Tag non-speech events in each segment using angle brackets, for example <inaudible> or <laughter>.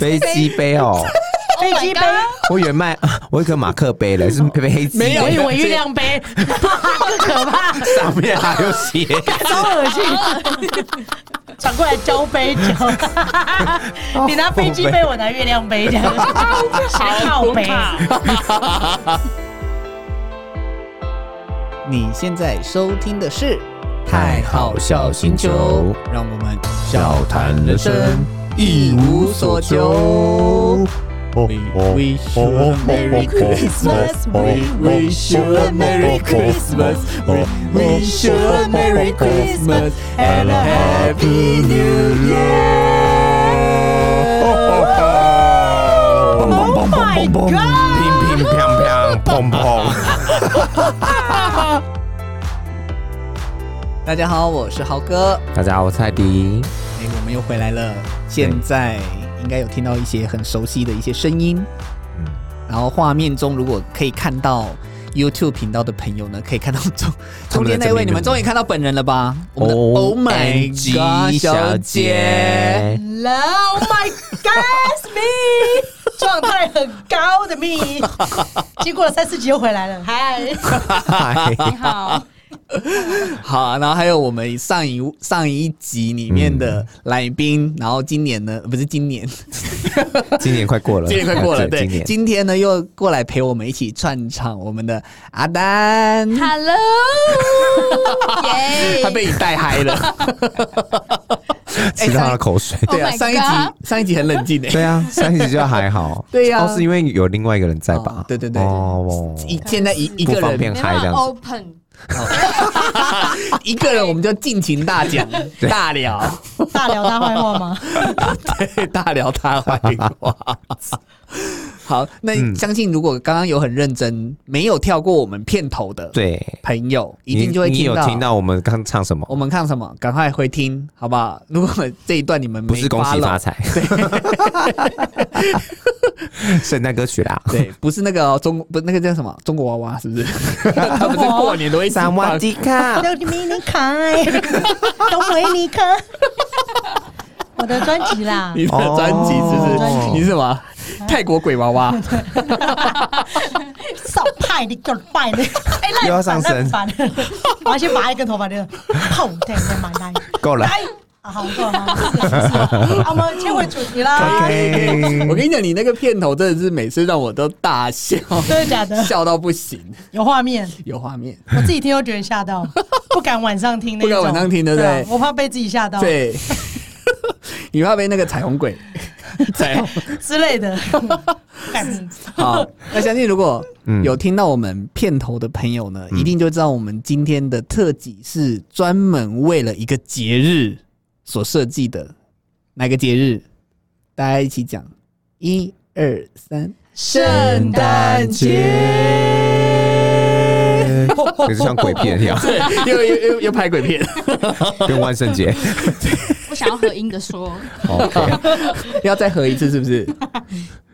飞机杯哦。飞机杯，我以为卖，<laughs> 我一个马克杯嘞，是飞机，没有，我以为月亮杯，更可怕，上面还有血，超恶心，转过来交杯交，<laughs> 你拿飞机杯，我拿月亮杯，这样。好可怕。<laughs> 你现在收听的是太好笑星球，让我们笑谈人生，一无所求。We wish you a Merry Christmas. We wish you a Merry Christmas. We wish you a Merry Christmas and a Happy New Year. Oh my God！乒乒乓乓，砰砰。大家好，我是豪哥。大家好，我是蔡迪。哎，我们又回来了。现在。应该有听到一些很熟悉的一些声音，嗯，然后画面中如果可以看到 YouTube 频道的朋友呢，可以看到中中间那位，你们终于看到本人了吧？我们的 Oh my God 小姐，Oh my God <laughs> me，状态很高的 me，<laughs> 经过了三四集又回来了，嗨，你好。<laughs> 好、啊，然后还有我们上一上一集里面的来宾，嗯、然后今年呢，不是今年，<laughs> 今年快过了，今年快过了，对，今，今天呢又过来陪我们一起串场，我们的阿丹，Hello，<laughs> 他被你带嗨了，吃到他的口水，对啊，上一集上一集很冷静的，对啊，上一集就还好，对呀、啊。哦，是因为有另外一个人在吧？哦、对对对，哦，现在一一个人。不方便嗨这样子。Open <laughs> 一个人我们就尽情大讲大聊，大聊大坏话吗？<laughs> 对，大聊大坏话。好，那相信如果刚刚有很认真，没有跳过我们片头的对。朋友，一定就会听到你有听到。我们刚唱什么，我们唱什么，赶快回听，好不好？如果这一段你们没不是恭喜发财，<laughs> 圣诞歌曲啦，<laughs> 对，不是那个中不那个叫什么？中国娃娃，是不是？<laughs> 他不是过年都会萨瓦迪卡，都为你开，都为你开，我的专辑啦，你的专辑是不是？你是什么？<laughs> 泰国鬼娃娃，<laughs> 少派你个派你，<laughs> 又要上身，我要先拔一根头发，就砰，对，再买来，够了，好够了，好，我们切回主题啦。OK，我跟你讲，你那个片头真的是每次让我都大笑，真的假的？笑到不行，有画面，有画面，我自己听都觉得吓到，不敢晚上听，不敢晚上听，对不对？我怕被自己吓到，对，你怕被那个彩虹鬼。<laughs> 在。之类的，<laughs> <laughs> 好，那相信如果有听到我们片头的朋友呢，嗯、一定就知道我们今天的特辑是专门为了一个节日所设计的。哪个节日？大家一起讲，一二三，圣诞节。可是像鬼片一样，对，又又又又拍鬼片，<laughs> 跟万圣节。<laughs> 不想要合音的说，OK，<laughs> 要再合一次是不是？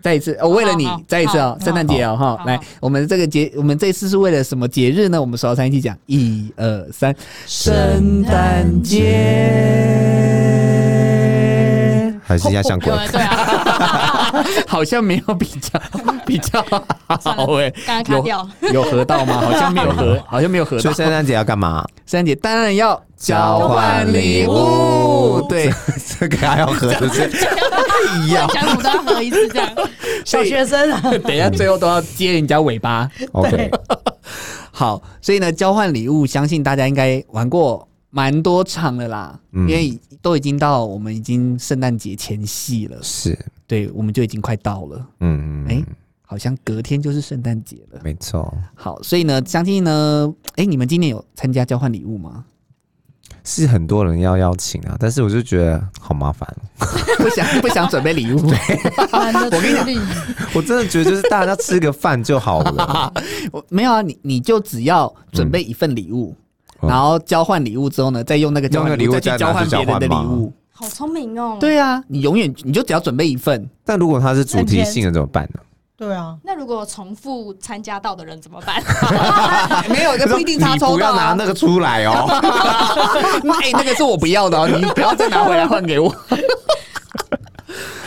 再一次，我为了你再一次哦，圣诞节哦哈，来，我们这个节，我们这次是为了什么节日呢？我们数到三一起讲，一二三，圣诞节。还是一下像鬼，<laughs> 对啊，<laughs> 好像没有比较 <laughs> 比较好哎，刚刚卡掉，有合到吗？好像没有合，好像没有合。所以圣诞节要干嘛？圣诞节当然要交换礼物，对，这个还要合的是一样，想怎么都要合一次这样。小学生啊，等一下最后都要接人家尾巴。OK，好，所以呢，交换礼物，相信大家应该玩过。蛮多场的啦，嗯、因为都已经到我们已经圣诞节前夕了，是对，我们就已经快到了，嗯嗯，哎、欸，好像隔天就是圣诞节了，没错。好，所以呢，相信呢，哎、欸，你们今年有参加交换礼物吗？是很多人要邀请啊，但是我就觉得好麻烦，<laughs> 不想不想准备礼物。<laughs> 对我跟你讲，我真的觉得就是大家吃个饭就好了。我 <laughs> 没有啊，你你就只要准备一份礼物。嗯然后交换礼物之后呢，再用那个交换礼物再去交换别人的礼物，好聪明哦！对啊，你永远你就只要准备一份。但如果它是主题性的怎么办呢？对啊，那如果重复参加到的人怎么办？<laughs> 没有，不一定他抽到。不要拿那个出来哦。<laughs> 哎，那个是我不要的哦，你不要再拿回来换给我。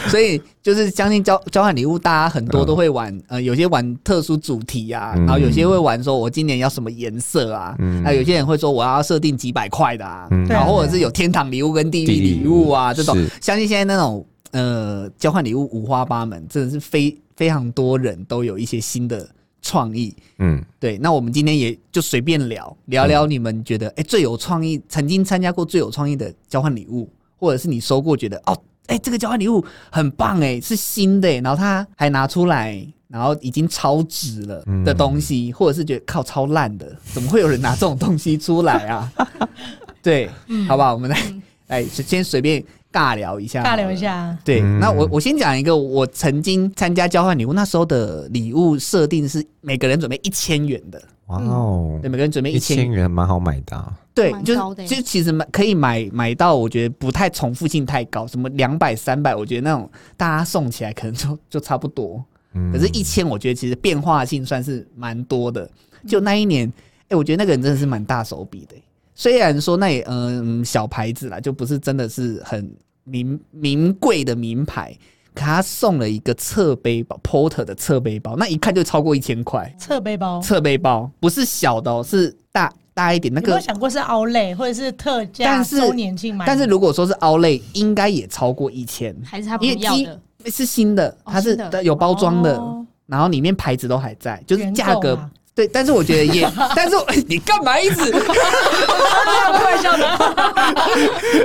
<laughs> 所以就是相信交交换礼物，大家很多都会玩，呃，有些玩特殊主题啊，然后有些会玩说我今年要什么颜色啊，那有些人会说我要设定几百块的啊，然后或者是有天堂礼物跟地狱礼物啊这种，相信现在那种呃交换礼物五花八门，真的是非非常多人都有一些新的。创意，嗯，对，那我们今天也就随便聊聊聊，你们觉得哎、嗯欸、最有创意，曾经参加过最有创意的交换礼物，或者是你收过觉得哦，哎、欸、这个交换礼物很棒哎，是新的，然后他还拿出来，然后已经超值了的东西，嗯、或者是觉得靠超烂的，怎么会有人拿这种东西出来啊？<laughs> 对，嗯、好不好？我们来 <laughs> 来先随便。尬聊一下，尬聊一下。对，那我我先讲一个，我曾经参加交换礼物，那时候的礼物设定是每个人准备一千元的。哇哦，对，每个人准备一千元，蛮好买的。对，就是就其实买可以买买到，我觉得不太重复性太高，什么两百、三百，我觉得那种大家送起来可能就就差不多。嗯可是，一千我觉得其实变化性算是蛮多的。就那一年，哎，我觉得那个人真的是蛮大手笔的。虽然说那也嗯小牌子啦，就不是真的是很名名贵的名牌，可他送了一个侧背包，Porter 的侧背包，那一看就超过一千块。侧背包，侧背包不是小的哦，是大大一点。那个有没有想过是 Outlet 或者是特价？但是周年庆买，但是如果说是 Outlet，应该也超过一千。还是他不要的？是新的，它是有包装的，然后里面牌子都还在，就是价格。对，但是我觉得也，但是你干嘛一直开玩笑的？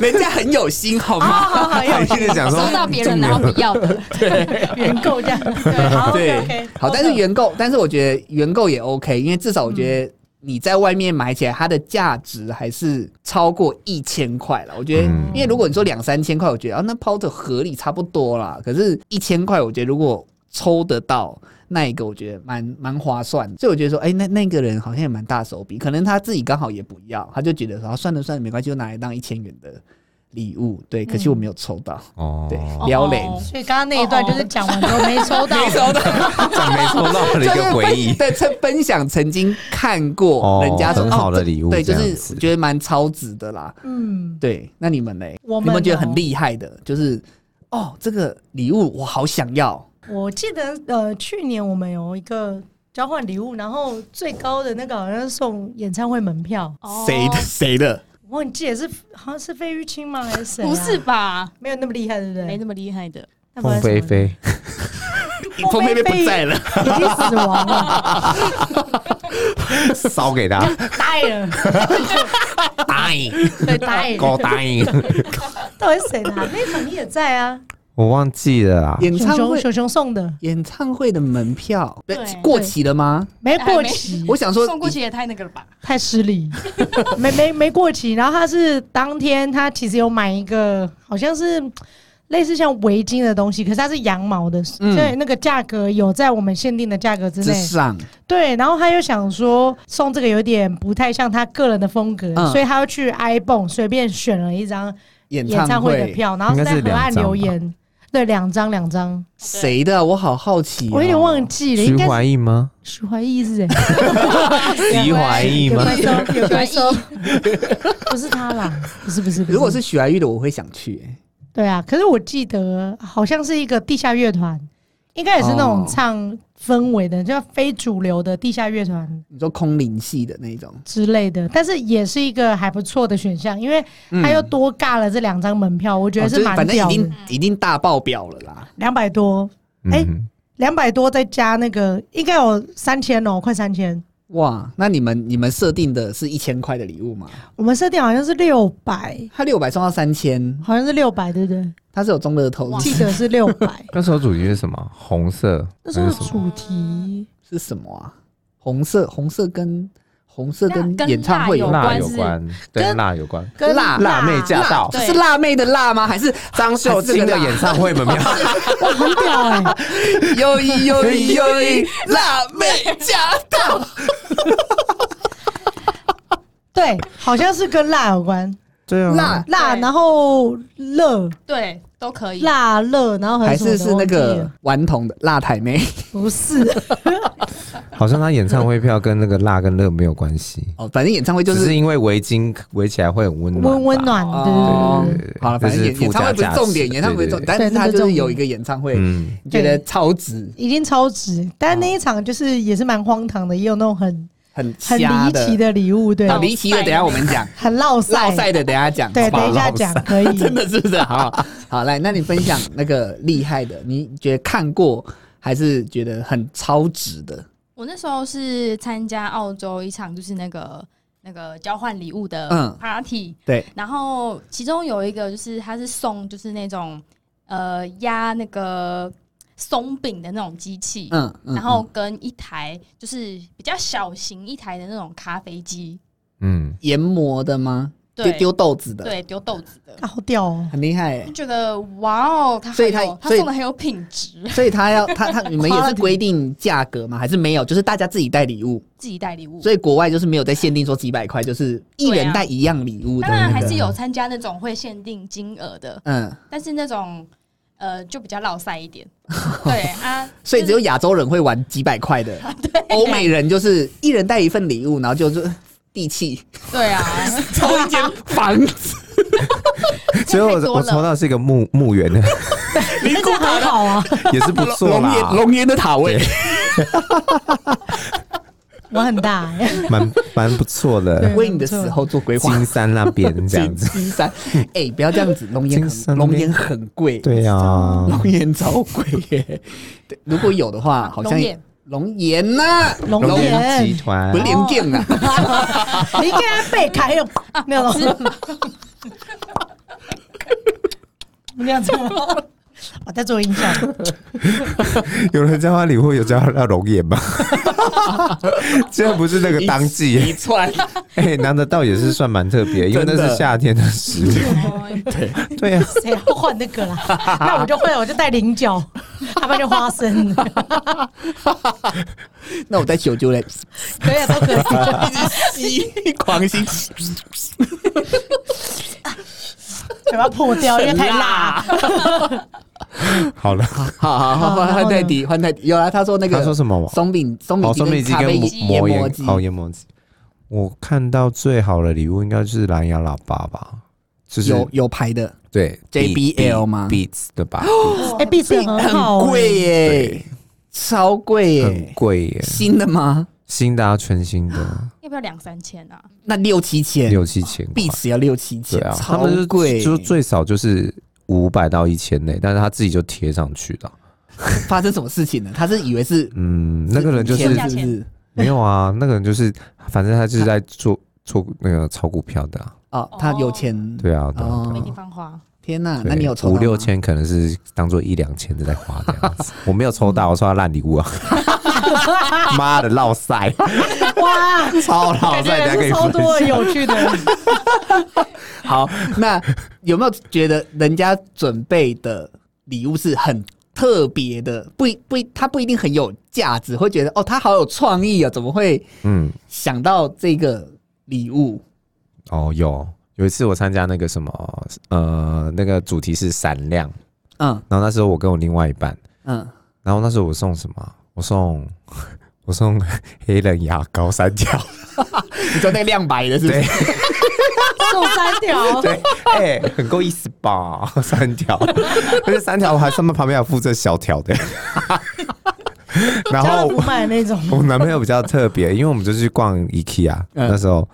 人家很有心，好吗？很有心的讲说，收到别人然后不要的，对，原购这样，对，好，但是原购，但是我觉得原购也 OK，因为至少我觉得你在外面买起来，它的价值还是超过一千块了。我觉得，因为如果你说两三千块，我觉得啊，那抛的合理差不多啦。可是，一千块，我觉得如果抽得到。那一个我觉得蛮蛮划算的，所以我觉得说，哎、欸，那那个人好像也蛮大手笔，可能他自己刚好也不要，他就觉得说，算了算了，没关系，就拿来当一千元的礼物。对，可惜我没有抽到。<laughs> 哦，对，撩人。所以刚刚那一段就是讲完之后没抽到，没抽到，讲 <laughs> 没抽到的一个回忆。对，分分享曾经看过人家说、哦、很好的礼物，对，就是觉得蛮超值的啦。嗯，对。那你们呢？我们、哦、你们觉得很厉害的，就是哦，这个礼物我好想要。我记得呃，去年我们有一个交换礼物，然后最高的那个好像是送演唱会门票。谁的？谁的？我忘记是好像是费玉清吗？还是谁？不是吧？没有那么厉害，对不对？没那么厉害的。凤飞飞，<laughs> 凤飞飞不在了，已经死亡了。烧给他，答应，<laughs> 答应，对，答应，高答应。到底是谁的？那场你也在啊？我忘记了啊！演唱会熊熊送的演唱会的门票，过期了吗？没过期。我想说送过期也太那个了吧，太失礼。<laughs> 没没没过期。然后他是当天他其实有买一个，好像是类似像围巾的东西，可是它是羊毛的，所以那个价格有在我们限定的价格之内。上对，然后他又想说送这个有点不太像他个人的风格，所以他又去 ibon 随便选了一张演唱会的票，然后是在河岸留言。对，两张两张，谁的？我好好奇，我有点忘记了。徐怀义吗？徐怀义是谁？<laughs> 徐怀义吗？有回收，<laughs> 不是他啦，不是不是。如果是徐怀义的，我会想去。对啊，可是我记得好像是一个地下乐团。应该也是那种唱氛围的，就非主流的地下乐团。你说空灵系的那种之类的，但是也是一个还不错的选项，因为他又多尬了这两张门票，我觉得是蛮屌的。反正已经已经大爆表了啦，两百多，哎，两百多再加那个，应该有三千哦，快三千。哇，那你们你们设定的是一千块的礼物吗？我们设定好像是六百，他六百送到三千，好像是六百，对不对？他是有中乐透，记得是六百。<laughs> 那时候主题是什么？红色。那时候主题是什么啊？红色，红色跟红色跟演唱会有辣有关，跟辣有关，跟辣辣妹驾到，是辣妹的辣吗？还是张秀清的演唱会门票？<laughs> 哇，很屌哎！有一有一有一辣妹驾到，<laughs> 对，好像是跟辣有关。对啊，辣辣，然后热，对，都可以。辣热，然后还是是那个顽童的辣台妹？不是，<laughs> 好像他演唱会票跟那个辣跟热没有关系，哦，反正演唱会就就是是因为围巾围起来会很温暖，温温暖，对哦。对对对。对对好了，反正演演唱会不是重点，演唱会重但是他就是有一个演唱会，嗯，觉得超值，已经超值，但那一场就是也是蛮荒唐的，也有那种很很很瞎离奇的礼物，对，好离奇的，等下我们讲，很落赛落赛的等下讲，对，等一下讲可以。<laughs> 真的是不是？好好来，那你分享那个厉害的，你觉得看过还是觉得很超值的？我那时候是参加澳洲一场，就是那个那个交换礼物的嗯 party，、对，然后其中有一个就是他是送就是那种呃压那个松饼的那种机器，嗯，嗯然后跟一台就是比较小型一台的那种咖啡机，嗯，研磨的吗？丢对丢豆子的，对，丢豆子的。好屌哦！很厉害欸就。觉得哇哦，他所以很有他他所以送的很有品质，所以他要他他你们也是 <laughs> 规定价格吗？还是没有？就是大家自己带礼物，自己带礼物。所以国外就是没有在限定说几百块，就是一人带一样礼物的、那个。当然还是有参加那种会限定金额的，嗯，但是那种呃就比较落塞一点。<laughs> 对啊，所以只有亚洲人会玩几百块的，<laughs> 欧美人就是一人带一份礼物，然后就是地契。对啊，<laughs> 抽一间房子，所以我我抽到是一个墓墓园的，那这样很好啊，也是不错龙岩啦，龙岩的塔位。玩很大。<laughs> 欸。蛮蛮不错的。对。为你的死后做规划。金。山那边这样子，<laughs> 金山，哎、不要这样子，龙岩金山那边。很龙岩很贵，对呀、啊，龙岩超贵耶。对，如果有的话，好像龙岩。呐，龙龙岩。岩集团。不是连剑啊，<laughs> 你给他背开有那种，那样子吗？我在做音效，<laughs> 有人叫他礼物，有叫他龙眼吗？<laughs> 这不是那个当一季，串，<laughs> 哎、拿得倒也是算蛮特别，因为那是夏天的食物。对，对呀、谁要换那个啦？那我就换，我就带菱角，要不然就花生，那我再求救嘞，可以啊，都可以。吸狂吸，嘴巴破掉，因为太辣。<laughs> 好了，好好好，换泰迪，换泰迪。有啊，他说那个他说什么松饼松哦，饼松饼机跟磨磨研研磨研磨机。我看到最好的礼物应该就是蓝牙喇叭吧，就是有有牌的，对 JBL 吗 Beats 的吧哎，Beats 很贵欸，耶对，超贵耶很耶，贵耶，新的吗？新的啊，全新的，要不要两三千啊？那六七千，六七千块。Beats 要六七千，对啊，他超贵，就最少就是五百到一千内，但是他自己就贴上去的。<laughs> 发生什么事情呢？他是以为是嗯，那个人就是是不是？没有啊，<laughs> 那个人就是，反正他就是在做做那个炒股票的啊。哦，他有钱，对啊没地方花，天哪！对那你有抽到五六？千，可能是当做一两千的在花这样子。<laughs> 我没有抽到，我抽到烂礼物啊！<laughs> 妈的，落塞，哇，超落感觉塞，人是可以分超多。有趣的。好，那有没有觉得人家准备的礼物是很特别的？不一不一，他不一定很有价值，会觉得哦，他好有创意啊，怎么会嗯，想到这个礼物？哦，有有一次我参加那个什么，呃，那个主题是闪亮，嗯然后那时候我跟我另外一半，嗯，然后那时候我送什么？我送 <laughs> 我送黑人牙膏三条，<laughs> 你说那个亮白的是不是？<laughs> 送三条，对，哎、很够意思吧？三条，而且三条我还上面旁边还有附这小条的。然后家乐福买那种。我男朋友比较特别，因为我们就去逛 IKEA，、嗯那时候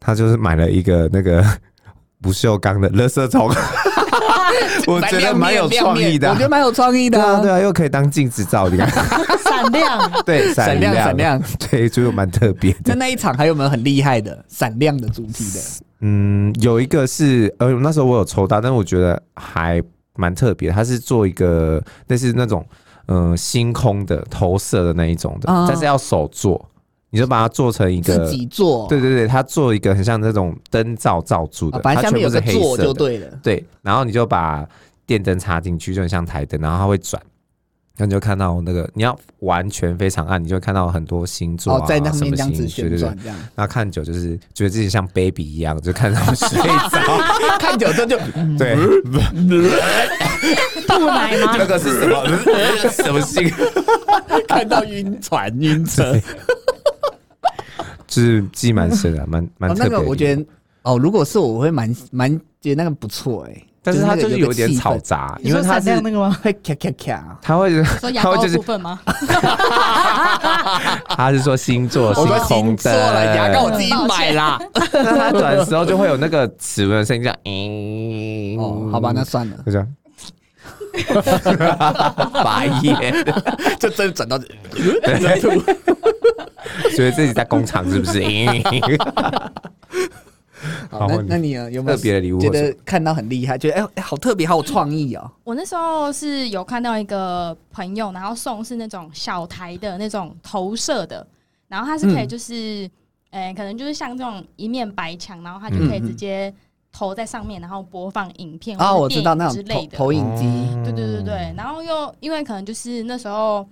他就是买了一个那个 <laughs> 不锈钢的垃圾桶，<laughs> 我觉得蛮有创意的啊、我觉得蛮有创意的、对啊，对啊，又可以当镜子照，你看，<laughs> 闪亮，对，闪亮。闪亮，对，就蛮特别的。那那一场还有没有很厉害的？闪亮的主题的？嗯，有一个是，呃，那时候我有抽到，但是我觉得还蛮特别，它是做一个那是那种，嗯、呃，星空的投射的那一种的，哦但是要手做，你就把它做成一个自己做，对对对，它做一个很像那种灯罩罩住的，啊反正下面有个它全部是黑座就对了。对，然后你就把电灯插进去，就很像台灯，然后它会转，然后你就看到那个你要完全非常暗，你就会看到很多星座啊，哦，在那什么样子星旋转，对对对，这样然后看久就是觉得自己像 baby 一样，就看到 <laughs> 睡着，<laughs> 看久之后就 <laughs> 对，吐奶吗？那个是什么？什么星？看看到晕船晕车，就是记蛮深的，蛮蛮特别。那个我觉得哦，如果是我，我会蛮蛮觉得那个不错哎。但是它就是有点吵杂，因为它是那个吗？会咔咔咔，它会说牙膏部分吗？<laughs> 他是说星座，我说星座了，牙膏我自己买啦。<laughs> 那它转的时候就会有那个齿轮的声音，这样，嗯，哦，好吧，那算了，就这样。<laughs> 白眼，就真的转到这，<laughs> 所以自己在工厂是不是？<laughs> 好，那那你有没有特别的礼物？觉得看到很厉害，觉得哎哎，好特别，好有创意哦。我那时候是有看到一个朋友，然后送是那种小台的那种投射的，然后它是可以就是，哎，可能就是像这种一面白墙，然后它就可以直接投在上面，然后播放影片啊，我知道那种之类的投影机。对对对对，然后又因为可能就是那时候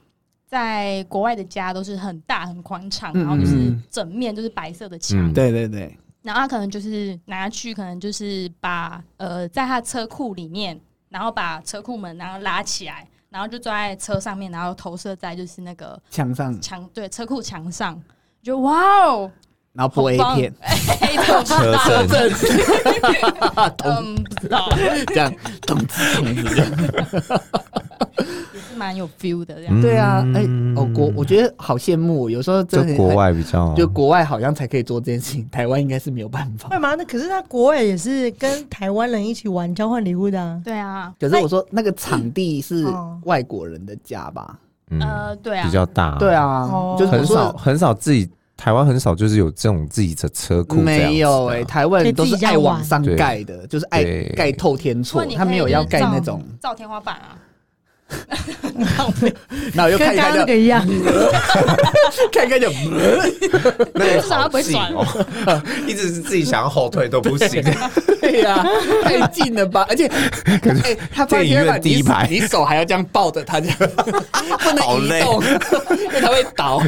在国外的家都是很大很宽敞，然后就是整面都是白色的墙。对对对。然后他可能就是拿去，可能就是把呃，在他车库里面，然后把车库门然后拉起来，然后就坐在车上面，然后投射在就是那个墙上，墙对车库墙上，就哇哦，然后播 A 片，<laughs> 车震，嗯，不知道，这样，咚咚这样。蛮有 feel 的这样，对啊，哎、欸，哦，国我觉得好羡慕，有时候真的国外比较，就国外好像才可以做这件事情，台湾应该是没有办法。<laughs> 会吗？那可是他国外也是跟台湾人一起玩交换礼物的啊。对啊，可是我说那个场地是外国人的家吧？嗯，呃，对啊，比较大，对啊，就很少很少自己台湾很少就是有这种自己的车库，没有哎，台湾人都是爱往上盖的，就是爱盖透天厝，他没有要盖那种造天花板啊。然后又看一看就一样，<laughs> 看一看就，<laughs> 那至少他不会转哦，<laughs> 一直是自己想要后退都不行。对呀，太近了吧？而且，哎，他发现第一排，你手还要这样抱着他，这样不能移动，因为他会倒。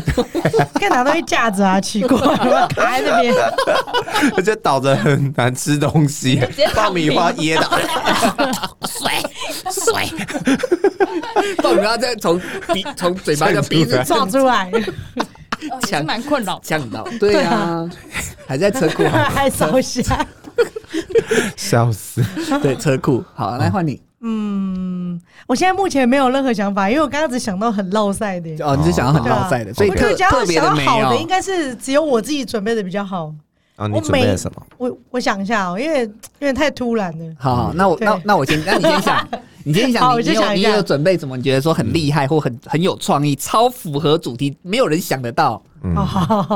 可以拿东西架子啊，奇怪，卡在那边，而且倒着很难吃东西，爆米花噎到，水水。到底要再从鼻从嘴巴的鼻子撞出来，抢蛮困扰，呛到，对啊，<laughs> 还在车库，还烧香，笑死，对，车库，好，来换你，嗯，我现在目前没有任何想法，因为我刚刚只想到很烙赛的，哦，你是想到很烙赛的，所以特特别的好的应该是只有我自己准备的比较好。啊，你准备了什么？我我想一下哦，因为因为太突然了。好，那我那那我先，那你先想。<laughs> 你今天想，你有你有准备什么？你觉得说很厉害或很很有创意，超符合主题，没有人想得到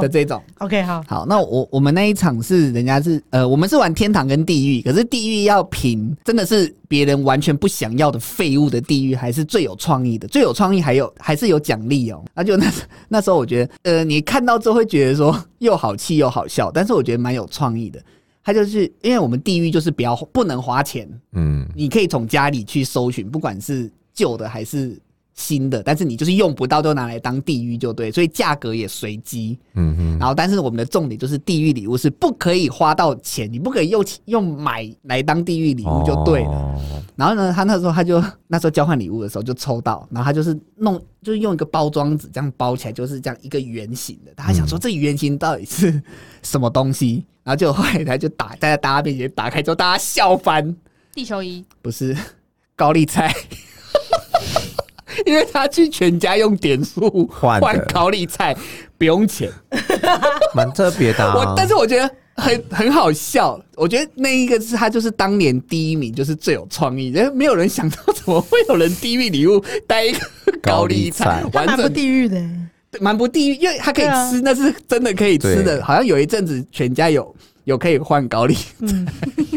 的这种。OK，好，好，那我我们那一场是人家是呃，我们是玩天堂跟地狱，可是地狱要评真的是别人完全不想要的废物的地狱，还是最有创意的？最有创意还有还是有奖励哦。那就那那时候我觉得，呃，你看到之后会觉得说又好气又好笑，但是我觉得蛮有创意的。他就是因为我们地狱就是不要不能花钱，嗯，你可以从家里去搜寻，不管是旧的还是新的，但是你就是用不到，就拿来当地狱就对，所以价格也随机，嗯嗯，然后但是我们的重点就是地狱礼物是不可以花到钱，你不可以用用买来当地狱礼物就对了。哦、然后呢，他那时候他就那时候交换礼物的时候就抽到，然后他就是弄就是用一个包装纸这样包起来，就是这样一个圆形的。他想说这圆形到底是什么东西？然后就后来他就打在大家面前打开之后，大家笑翻。地球仪不是 <laughs> 高丽菜，因为他去全家用点数换高丽菜，不用钱，蛮特别的。我但是我觉得很很好笑。我觉得那一个是他就是当年第一名，就是最有创意。因为没有人想到怎么会有人地狱礼物带一个高丽菜，完全地狱的。蛮不地狱，因为它可以吃，啊、那是真的可以吃的。好像有一阵子全家有 <laughs> 有可以换高丽菜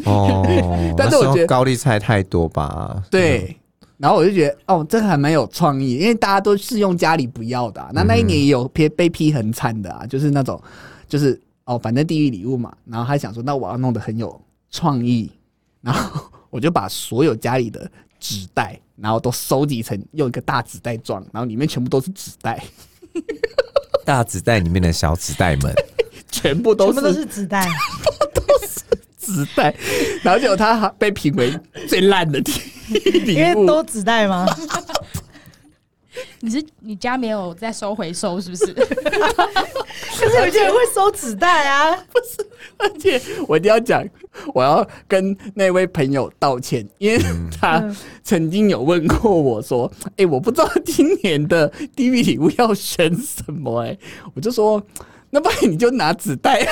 哦，<laughs> 但是我觉得高丽菜太多吧。对，然后我就觉得哦，这个还蛮有创意，因为大家都是用家里不要的，啊。那那一年也有批被批很惨的啊，就是那种就是哦，反正地狱礼物嘛。然后他想说，那我要弄得很有创意，然后我就把所有家里的纸袋，然后都收集成用一个大纸袋装，然后里面全部都是纸袋。<laughs> 大纸袋里面的小纸袋们，全部都是都是纸袋，都是纸袋。然后结果他被评为最烂的礼物，因为都纸袋吗？<laughs> 你是你家没有在收回收是不是？<laughs> 可是有些人会收纸袋啊，<laughs> 不是，而且我一定要讲，我要跟那位朋友道歉，因为他曾经有问过我说：“哎、欸，我不知道今年的 DV 礼物要选什么。”哎，我就说：“那不然你就拿纸袋。”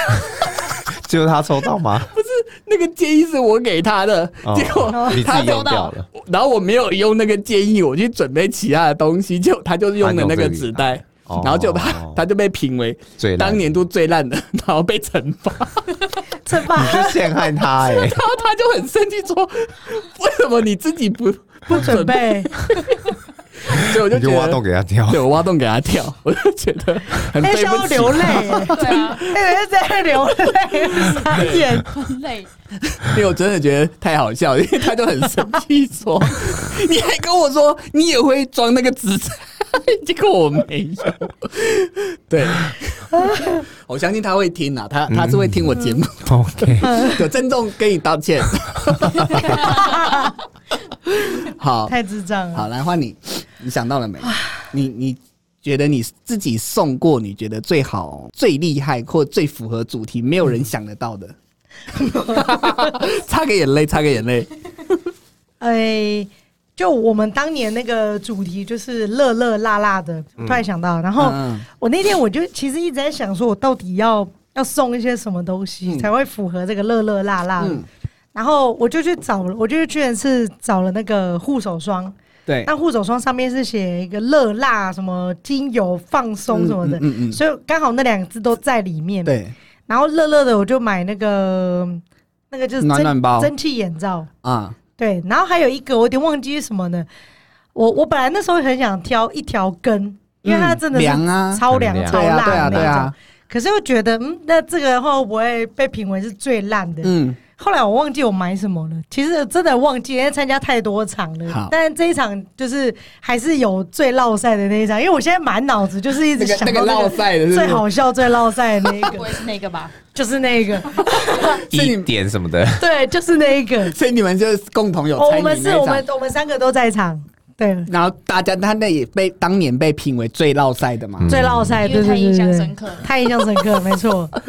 就是他抽到吗？<laughs> 那个建议是我给他的，哦、结果他用掉了。然后我没有用那个建议，我去准备其他的东西，就他就是用的那个纸袋。然后就他他就被评为当年度最烂的，然后被惩罚，<laughs> 惩罚你就陷害他 <laughs> 哎、欸，然后他就很生气说：“为什么你自己不不准备？”所以我就觉得挖洞给他跳，对我挖洞给他跳，<laughs> 我就觉得很对不起，要流泪，<laughs> 对啊，因为在流泪，眼泪，因为我真的觉得太好笑，因为他就很生气说：“ <laughs> 你还跟我说你也会装那个纸袋。”结 <laughs> 果我没有，对，<laughs> 我相信他会听啊，他他是会听我节目，OK，<laughs> 有郑重跟你道歉。好，太智障了。好，来换你，你想到了没？你你觉得你自己送过，你觉得最好、最厉害或最符合主题，没有人想得到的？擦个眼泪，擦个眼泪。哎。就我们当年那个主题就是热热辣辣的，突然想到，然后我那天我就其实一直在想，说我到底要要送一些什么东西才会符合这个热热辣辣。的，然后我就去找了，我就居然是找了那个护手霜，对，那护手霜上面是写一个热辣什么精油放松什么的，嗯嗯，所以刚好那两个字都在里面，对，然后热热的我就买那个那个就是暖暖包。蒸汽眼罩。啊。对，然后还有一个我有点忘记是什么呢？我我本来那时候很想挑一条根，因为它真的是超凉超辣的那种。可是又觉得，嗯，那这个会不会被评为是最烂的？嗯。后来我忘记我买什么了，其实真的忘记，因为参加太多场了。但这一场就是还是有最落赛的那一场，因为我现在满脑子就是一直想到那个落赛的最好笑、最落赛的那一个，<laughs> 不会是那个吧？就是那个。<laughs> 一点什么的，对，就是那一个。所以你们就是共同有参与、哦、我们是我们我们三个都在场，对。然后大家他那也被当年被评为最烙赛的嘛，嗯、最烙赛，对对对，太印象深刻，太印象深刻，没错。<laughs>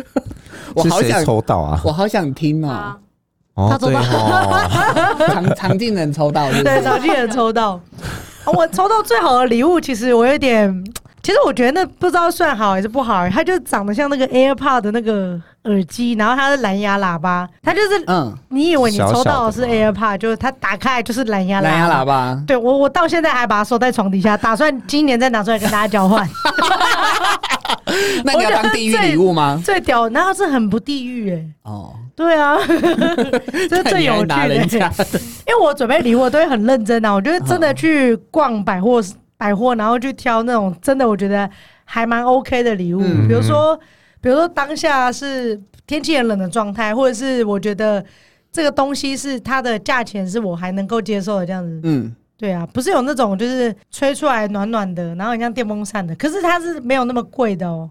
我好想抽到啊！我好想听哦。他抽到，<laughs> 常常进人抽到，对，常进人抽到。我抽到最好的礼物，其实我有点，其实我觉得那不知道算好还是不好。它就长得像那个 AirPod 的那个耳机，然后它是蓝牙喇叭，它就是，嗯，你以为你抽到的是 AirPod，就是它打开就是蓝牙蓝牙喇叭。对，我我到现在还把它收在床底下，打算今年再拿出来跟大家交换。<laughs> 那你要当地狱礼物吗？最屌，然后是很不地狱哎。哦。对啊，<laughs> 这是最有趣的。因为我准备礼物都会很认真啊，我觉得真的去逛百货百货，然后去挑那种真的我觉得还蛮 OK 的礼物。比如说，比如说当下是天气很冷的状态，或者是我觉得这个东西是它的价钱是我还能够接受的这样子。嗯，对啊，不是有那种就是吹出来暖暖的，然后很像电风扇的，可是它是没有那么贵的哦，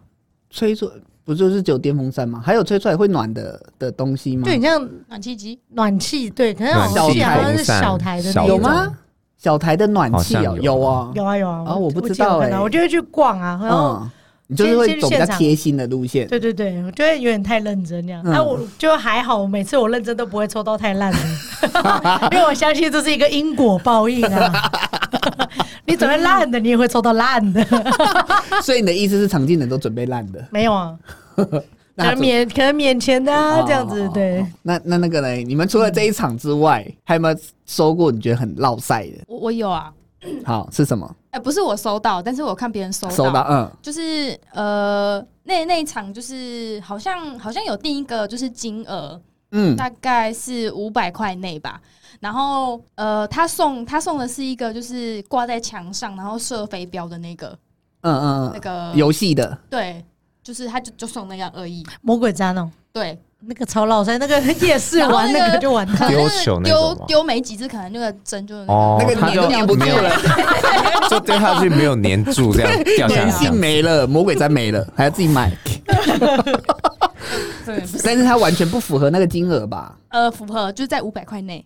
吹出。不就是只有电风扇吗？还有吹出来会暖的的东西吗？对，你像暖气机、暖气，对，可能小台是小台的，有吗？小台的暖气啊，有啊，有啊，有啊。啊，我不知道哎，我就会去逛啊，然后你就是会走比较贴心的路线。对对对，我觉得有点太认真这样。那我就还好，每次我认真都不会抽到太烂的，<laughs> 因为我相信这是一个因果报应啊。<laughs> 你准备烂的，你也会抽到烂的。<laughs> 所以你的意思是，常进人都准备烂的？没有啊，可能免可能免钱的啊，这样子对。那那那个呢？你们除了这一场之外，还有没有收过你觉得很落赛的？我我有啊。好，是什么？哎，不是我收到，但是我看别人收到。收到，嗯，就是呃，那那一场就是好像好像有定一个就是金额，嗯，大概是五百块内吧。然后，呃，他送他送的是一个，就是挂在墙上，然后射飞镖的那个，嗯嗯，那个游戏的，对，就是他就就送那样而已。魔鬼毡哦，对，那个超老三，那个夜市玩那个就玩丢球，丢丢没几次，可能那个针就哦，那个粘都粘不住了，<laughs> 就丢下去没有粘住，这样掉下来，粘性没了，魔鬼粘没了，还要自己买。<laughs> 对，但是它完全不符合那个金额吧？呃，符合，就是在五百块内。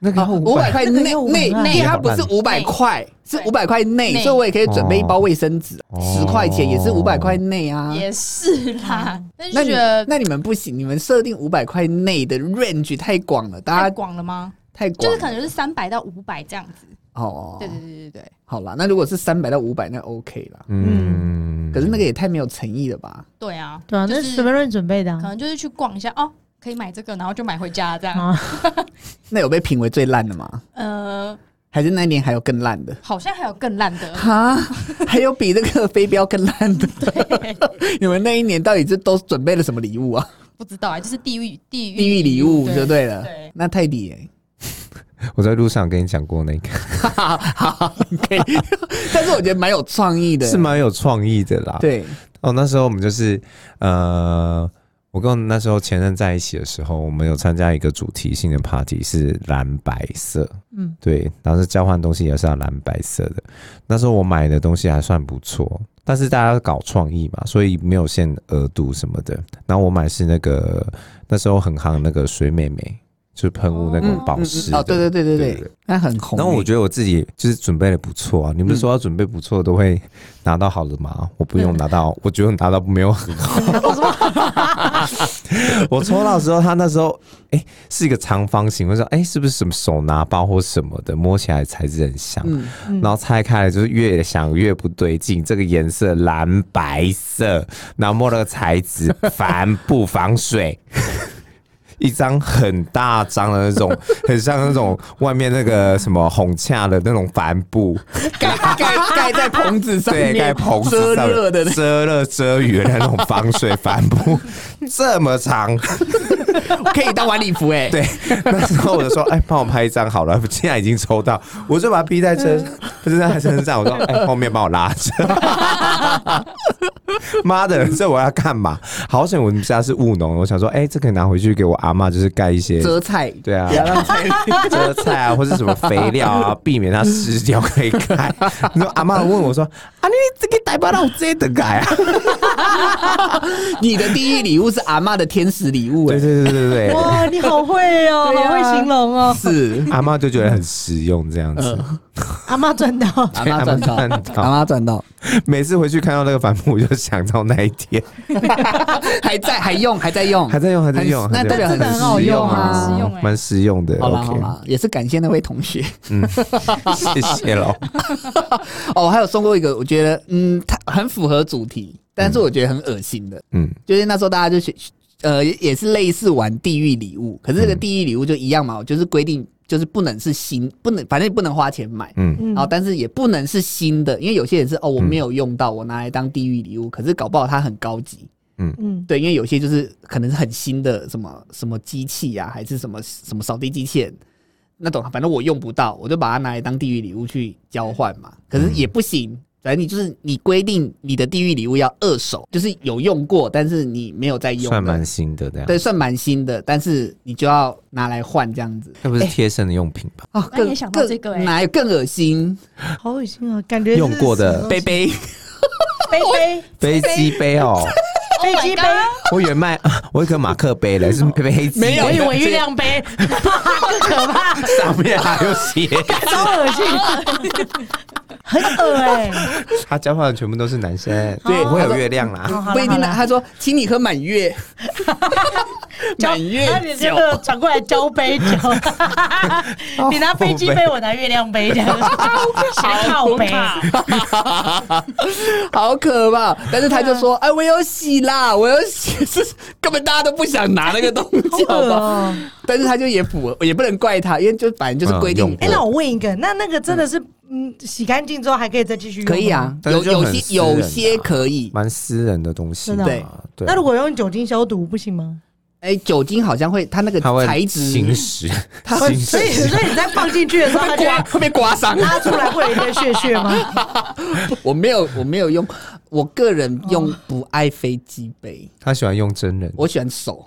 那个五百块内内又内，它不是五百块，是五百块内，所以我也可以准备一包卫生纸，哦十块钱也是五百块内啊。也是啦，那觉得那你们不行，你们设定五百块内的 range 太广了，大太家广了吗？太广了，就是可能是三百到五百这样子。哦，对对对对对，好啦，那如果是三百到五百，那 OK 啦。嗯，可是那个也太没有诚意了吧？对啊，对啊，那就是是随便乱准备的啊可能就是去逛一下哦，可以买这个，然后就买回家这样。啊。<laughs> 那有被评为最烂的吗？呃，还是那一年还有更烂的？好像还有更烂的，哈，还有比这个飞镖更烂的？<laughs> 你们那一年到底是都准备了什么礼物啊？不知道啊，就是地狱地狱地狱礼物就对了。对，那泰迪欸我在路上跟你讲过那个，<laughs> 好，可以。但是我觉得蛮有创意的，是蛮有创意的啦。对，哦，那时候我们就是呃，我跟我那时候前任在一起的时候，我们有参加一个主题性的 party，是蓝白色，嗯，对，然后是交换东西也是要蓝白色的。那时候我买的东西还算不错，但是大家搞创意嘛，所以没有限额度什么的。然后我买是那个那时候很夯那个水美眉。就是喷雾那种保湿哦，对对对对对，那很红。然后我觉得我自己就是准备的不错啊。你们说要准备不错，都会拿到好的吗？我不用拿到，<laughs> 我觉得拿到没有很好。<laughs> 我抽到的时候，他那时候哎、欸、是一个长方形，我说哎、欸、是不是什么手拿包或什么的，摸起来材质很像。然后拆开来就是越想越不对劲，这个颜色蓝白色，然后摸那个材质 <laughs> 帆布防水。一张很大张的那种，<laughs> 很像那种外面那个什么红洽的那种帆布，盖盖盖在棚子上面，盖棚子上遮热的、遮热遮雨的那种防水帆布，<laughs> 这么长，可以当晚礼服哎。对，那时候我就说，哎，帮我拍一张好了。现在已经抽到，我就把它披在车，<laughs> 不是在身上。我说，哎，后面帮我拉着。<laughs> 妈的，这我要干嘛？好险我们家是务农，我想说，哎，这可以拿回去给我阿妈，就是盖一些遮菜，对啊，遮 <laughs> 菜啊，或者什么肥料啊，<laughs> 避免它湿掉可以盖。你说阿妈问我说，啊，你这个大包让我这的盖啊？你的第一礼物是阿妈的天使礼物，哎，对对对对对，哇，你好会哦，好会形容哦，是。阿妈就觉得很实用这样子。阿妈赚到，<laughs> 阿妈赚到，阿妈赚到。每次回去看到那个帆布，我就想到那一天，<laughs> 还在还用还在用。还在用还在用，那代表很好用啊，实用蛮实用的。好了好了，也是感谢那位同学，嗯，谢谢喽。<laughs> 哦，还有送过一个，我觉得嗯，它很符合主题，但是我觉得很恶心的，嗯，就是那时候大家就选，呃，也是类似玩地狱礼物，可是这个地狱礼物就一样嘛，就是规定。就是不能是新，不能，反正不能花钱买，嗯，然后但是也不能是新的，因为有些人是哦，我没有用到，我拿来当地狱礼物，可是搞不好它很高级，嗯。嗯，对，因为有些就是可能是很新的什么什么机器呀、啊，还是什么什么扫地机器人那种，反正我用不到，我就把它拿来当地狱礼物去交换嘛，可是也不行。反正你就是你规定你的地狱礼物要二手，就是有用过，但是你没有在用，算蛮新的这样。对，算蛮新的，但是你就要拿来换这样子。那不是贴身的用品吧？哦，更想到这个，哪有更恶心？<laughs> 好恶心啊！感觉用过的杯杯、<laughs> 杯杯、<laughs> 飞机杯哦，飞机杯。我以为卖我一个马克杯嘞，是杯机，没有，我以为月亮杯，更可怕，上面还有写，超恶心。很恶哎！他交换的全部都是男生，对，不会有月亮啦。不一定。他说，请你喝满月，<laughs> 满月酒转过来交杯酒。<laughs> 你拿飞机杯，我拿月亮杯，这样 <laughs> 斜靠杯，好可怕。但是他就说：“哎，我有洗啦，我有洗。”是根本大家都不想拿那个东西，好吧？但是他就也补，也不能怪他，因为就反正就是规定。哎，那我问一个，那那个真的是？嗯，洗干净之后还可以再继续用？可以啊，有有些有些可以，蛮私人的东西。对对。那如果用酒精消毒不行吗？哎，酒精好像会，它那个材质侵蚀，<laughs> 它会，所以所以你在放进去的时候，<laughs> 它刮会被刮伤，拉出来会有一些屑屑吗？<laughs> 我没有，我没有用，我个人用不爱飞机杯，他喜欢用真人，我喜欢手。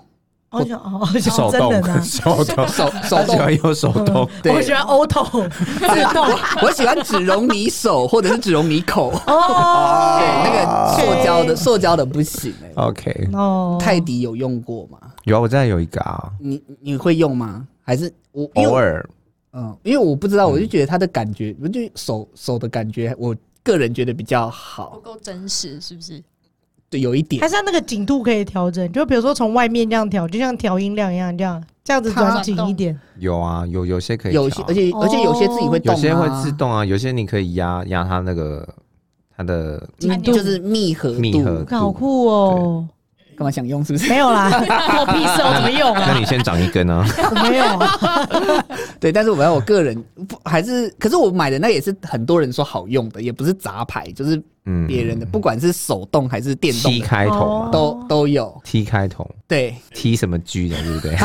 我喜欢哦，手动，手动，手手动，喜欢用手动。我喜欢 auto 自动，我喜欢 <laughs> 只溶你手，或者是只溶你口。哦，<laughs> 对，那个塑胶的，塑胶的不行。OK，哦，泰迪有用过吗？有啊，我这里有一个啊。你你会用吗？还是我偶尔嗯，因为我不知道，我就觉得它的感觉，我就手手的感觉，我个人觉得比较好，不够真实，是不是？对，有一点，还是它那个紧度可以调整，就比如说从外面这样调，就像调音量一样，这样这样子转紧一点。有啊，有有些可以，有些而且而且有些自己会动，有些会自动啊，有些你可以压压它那个它的紧度，就是密合密合，好酷哦。干嘛想用？是不是没有啦？<laughs> 我屁事，我怎么用啊？那你先长一根啊！<laughs> 我没有。<laughs> 对，但是我要我个人不还是，可是我买的那也是很多人说好用的，也不是杂牌，就是别人的，不管是手动还是电动，T 开头都都有 T 开头，对 T 什么 G 的，对不对？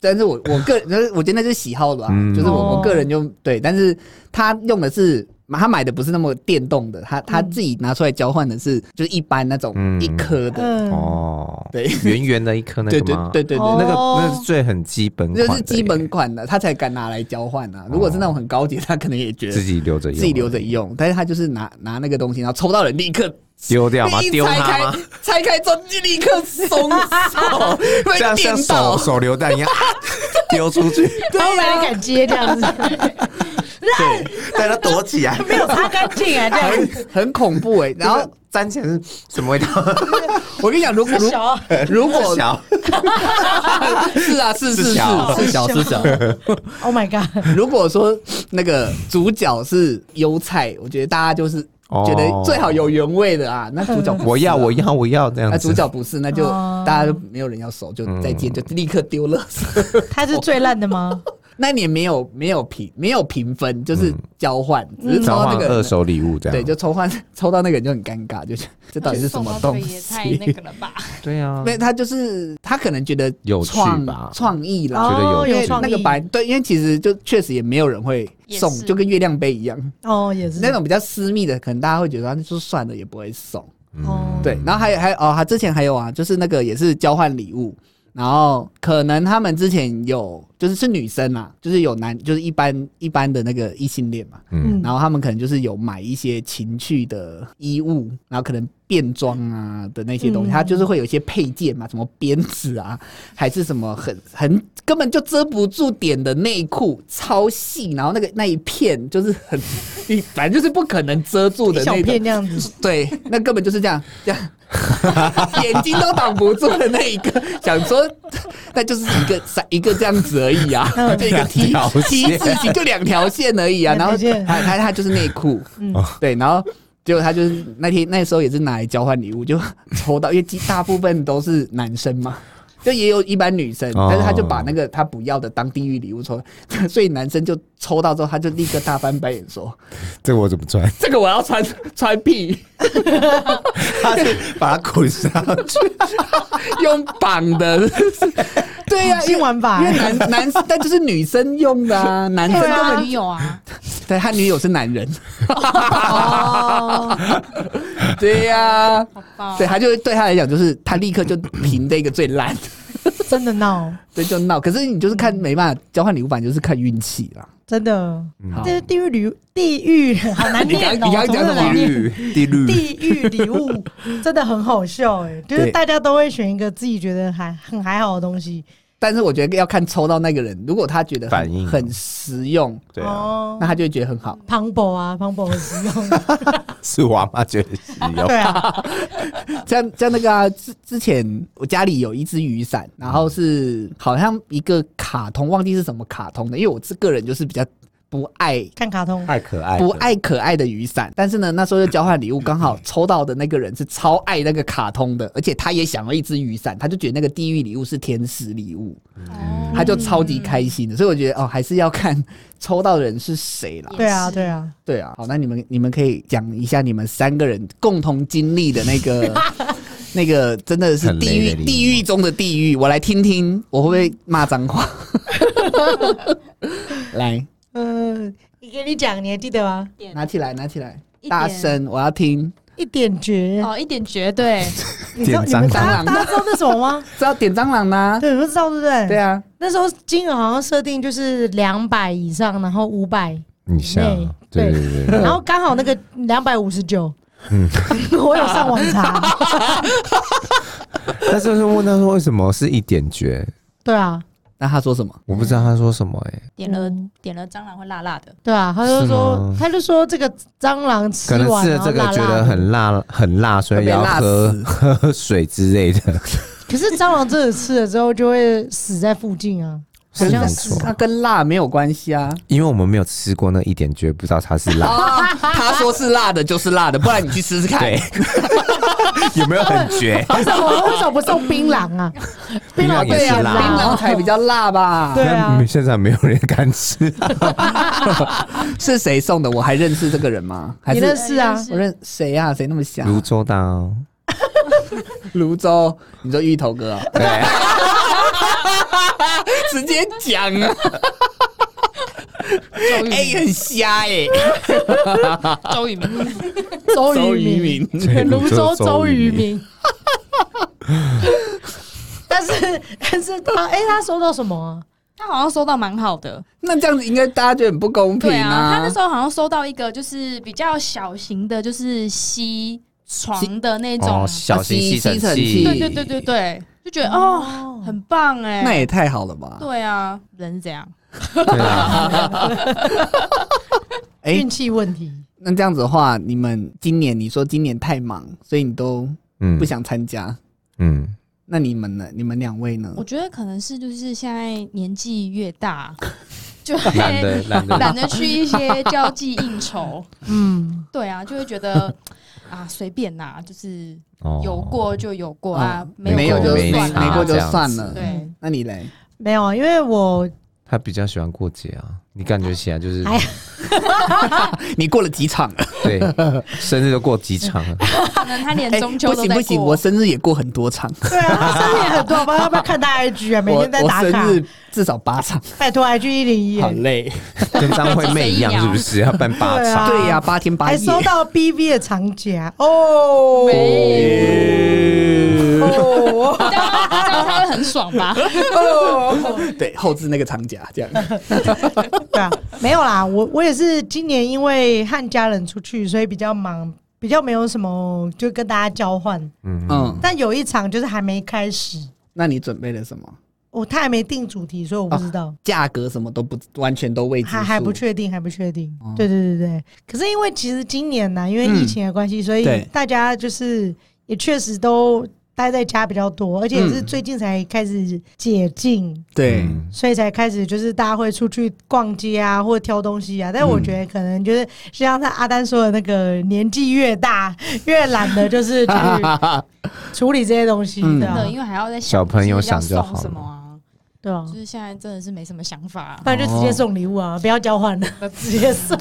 但是我我个人，我觉得那是喜好的啊，就是我我个人就对，但是他用的是。他买的不是那么电动的，他他自己拿出来交换的是，就是一般那种一颗的哦，<laughs> 对，圆圆的一颗那个吗？对对对对，那个那是最很基本，那是基本款的，他才敢拿来交换啊。如果是那种很高级，他可能也觉得自己留着用，自己留着用。但是他就是拿拿那个东西，然后抽到人立刻丢掉吗？<laughs> 丢它吗？拆开之后立刻松手，这样像手手榴弹一样 <laughs> 丢出去，然后没人敢接这样子。对，带它躲起来，没有擦干净啊，这样 <laughs> 很恐怖哎。然后粘起来是什么味道？我跟你讲，如果如果小，是啊，是是是是小是小。Oh my god！如果说那个主角是优菜，我觉得大家就是觉得最好有原味的啊。<laughs> 那主角我要我要我要这样，那主角不是，那就大家都没有人要熟，就再见，就立刻丢了。<laughs> 他是最烂的吗？那年没有没有评没有评分，就是交换，只是抽到那个二手礼物这样。对，就抽换 <laughs> 抽到那个人就很尴尬，就是这 <laughs> 到底是什么东西？也太那个了吧？<laughs> 对啊，没他就是他可能觉得有趣吧，创意啦，觉得有因为那个白对，因为其实就确实也没有人会送，就跟月亮杯一样哦，也是那种比较私密的，可能大家会觉得那就算了，也不会送。哦，对，然后还有还有哦，他之前还有啊，就是那个也是交换礼物。然后可能他们之前有，就是是女生嘛，就是有男，就是一般一般的那个异性恋嘛，嗯，然后他们可能就是有买一些情趣的衣物，然后可能变装啊的那些东西，它就是会有一些配件嘛，什么鞭子啊，还是什么很很根本就遮不住点的内裤，超细，然后那个那一片就是很，你 <laughs> 反正就是不可能遮住的那一片那样子，对，那根本就是这样这样。<laughs> 眼睛都挡不住的那一个，想说那就是一个三 <laughs> 一个这样子而已啊，就一个 T T 字形，就两条线而已啊。然后他他他就是内裤，对，然后结果他就是那天那时候也是拿来交换礼物，就抽到，因为大部分都是男生嘛。就也有一般女生，但是他就把那个他不要的当地狱礼物抽，<laughs> 所以男生就抽到之后，他就立刻大翻白眼说：“ <laughs> 这个我怎么穿？<laughs> 这个我要穿穿屁。”他是把它捆上去，用绑的。对呀，新玩法，因为男男，但就是女生用的啊，男生根本女友啊，对他女友是男人。<laughs> 对呀，对他就对他来讲，就是他立刻就评这个最烂，<laughs> 真的闹，对，就闹。可是你就是看没办法交换礼物，反正就是看运气啦。真的，这是地狱礼物，地狱 <laughs> 好难念哦。你刚刚讲什么？地狱，地狱，地狱礼物真的很好笑哎，就是大家都会选一个自己觉得还很还好的东西。但是我觉得要看抽到那个人，如果他觉得反应很实用，对啊，那他就会觉得很好。磅礴啊，磅礴很实用，<laughs> 是我妈觉得实用。对啊，<laughs> 像像那个啊，之之前我家里有一只雨伞，然后是好像一个卡通，忘记是什么卡通的，因为我这个人就是比较。不爱看卡通，爱可爱，不爱可爱的雨伞。但是呢，那时候就交换礼物，刚好抽到的那个人是超爱那个卡通的，而且他也想要一只雨伞，他就觉得那个地狱礼物是天使礼物，嗯、他就超级开心的。所以我觉得哦，还是要看抽到的人是谁啦。对啊，对啊，对啊。好，那你们你们可以讲一下你们三个人共同经历的那个 <laughs> 那个真的是地狱地狱中的地狱，我来听听我会不会骂脏话。<laughs> 来。嗯，你给你讲，你还记得吗？拿起来，拿起来，大声，我要听。一点绝哦，一点绝对。你知道你们蟑螂，大家知道那什么吗？知道点蟑螂吗？对，你们知道对不对？对啊，那时候金额好像设定就是两百以上，然后五百以内。对对对。然后刚好那个两百五十九，嗯，<laughs> 我有上网查。<laughs> 但是问他说为什么是一点绝？对啊。那他说什么？我不知道他说什么哎、欸，点了、嗯。点了蟑螂会辣辣的，对啊，他就说，他就说这个蟑螂吃完可能吃了这个觉得很辣很辣，所以要喝喝水之类的。<laughs> <laughs> 可是蟑螂真的吃了之后就会死在附近啊。好像是。它跟辣没有关系啊，因为我们没有吃过那一点，绝不知道它是辣。哦、他说是辣的，就是辣的，不然你去试试看，<laughs> <laughs> 有没有很绝？为什么为什么不送槟榔 <laughs> 啊？槟榔也是辣，槟榔才比较辣吧？对啊，现在没有人敢吃。<laughs> 是谁送的？我还认识这个人吗？还你认识啊？我认谁啊？谁那么想？芦洲的、啊，芦洲，你说芋头哥？对。直接讲啊！哎、欸，很瞎哎、欸！<laughs> 周渝民，周渝民，泸州周渝民。<laughs> 但是，但是他，哎、欸，他收到什么、啊？他好像收到蛮好的。那这样子应该大家觉得很不公平啊，啊！他那时候好像收到一个，就是比较小型的，就是吸床的那种、哦、小型吸尘器。对对对对对。就觉得哦，很棒哎，那也太好了吧？对啊，人是这样，<laughs> 运气问题。那这样子的话，你们今年你说今年太忙，所以你都不想参加。嗯，那你们呢？你们两位呢？我觉得可能是就是现在年纪越大，<laughs> 就懒得懒得懒得去一些交际应酬。<laughs> 嗯，对啊，就会觉得啊，随便呐，就是。有过就有过啊，没有就算了，没过就算了。对，那你嘞？没有啊，因为我他比较喜欢过节啊，你感觉起来就是，<laughs> 你过了几场了？对，生日都过几场了？可能他连中秋都在。不行不行，我生日也过很多场。对啊，<laughs> 他生日也很多，不知道要不要看他 IG 啊？每天在打卡。我生日至少八场，拜托 IG 一零一。好累，跟张惠妹一样，<laughs> 是不是要办八场？对呀，八天八夜。还收到 BV 的长夹哦，没有很爽吧？<laughs> 对，后置那个长假这样。<laughs> 对啊，没有啦，我我也是今年因为和家人出去，所以比较忙，比较没有什么就跟大家交换。嗯嗯。但有一场就是还没开始。那你准备了什么？哦，他还没定主题，所以我不知道价格什么都不完全都未知，还还不确定，还不确定。对对对对。可是因为其实今年呢，因为疫情的关系，所以大家就是也确实都。待在家比较多，而且也是最近才开始解禁，对，所以才开始就是大家会出去逛街啊，或者挑东西啊。但我觉得可能就是像他阿丹说的那个，年纪越大 <laughs> 越懒得就是去 <laughs> 处理这些东西，真的，因为还要在小朋友想就好什么啊，对啊，就是现在真的是没什么想法，不然就直接送礼物啊，不要交换了，<laughs> 直接送。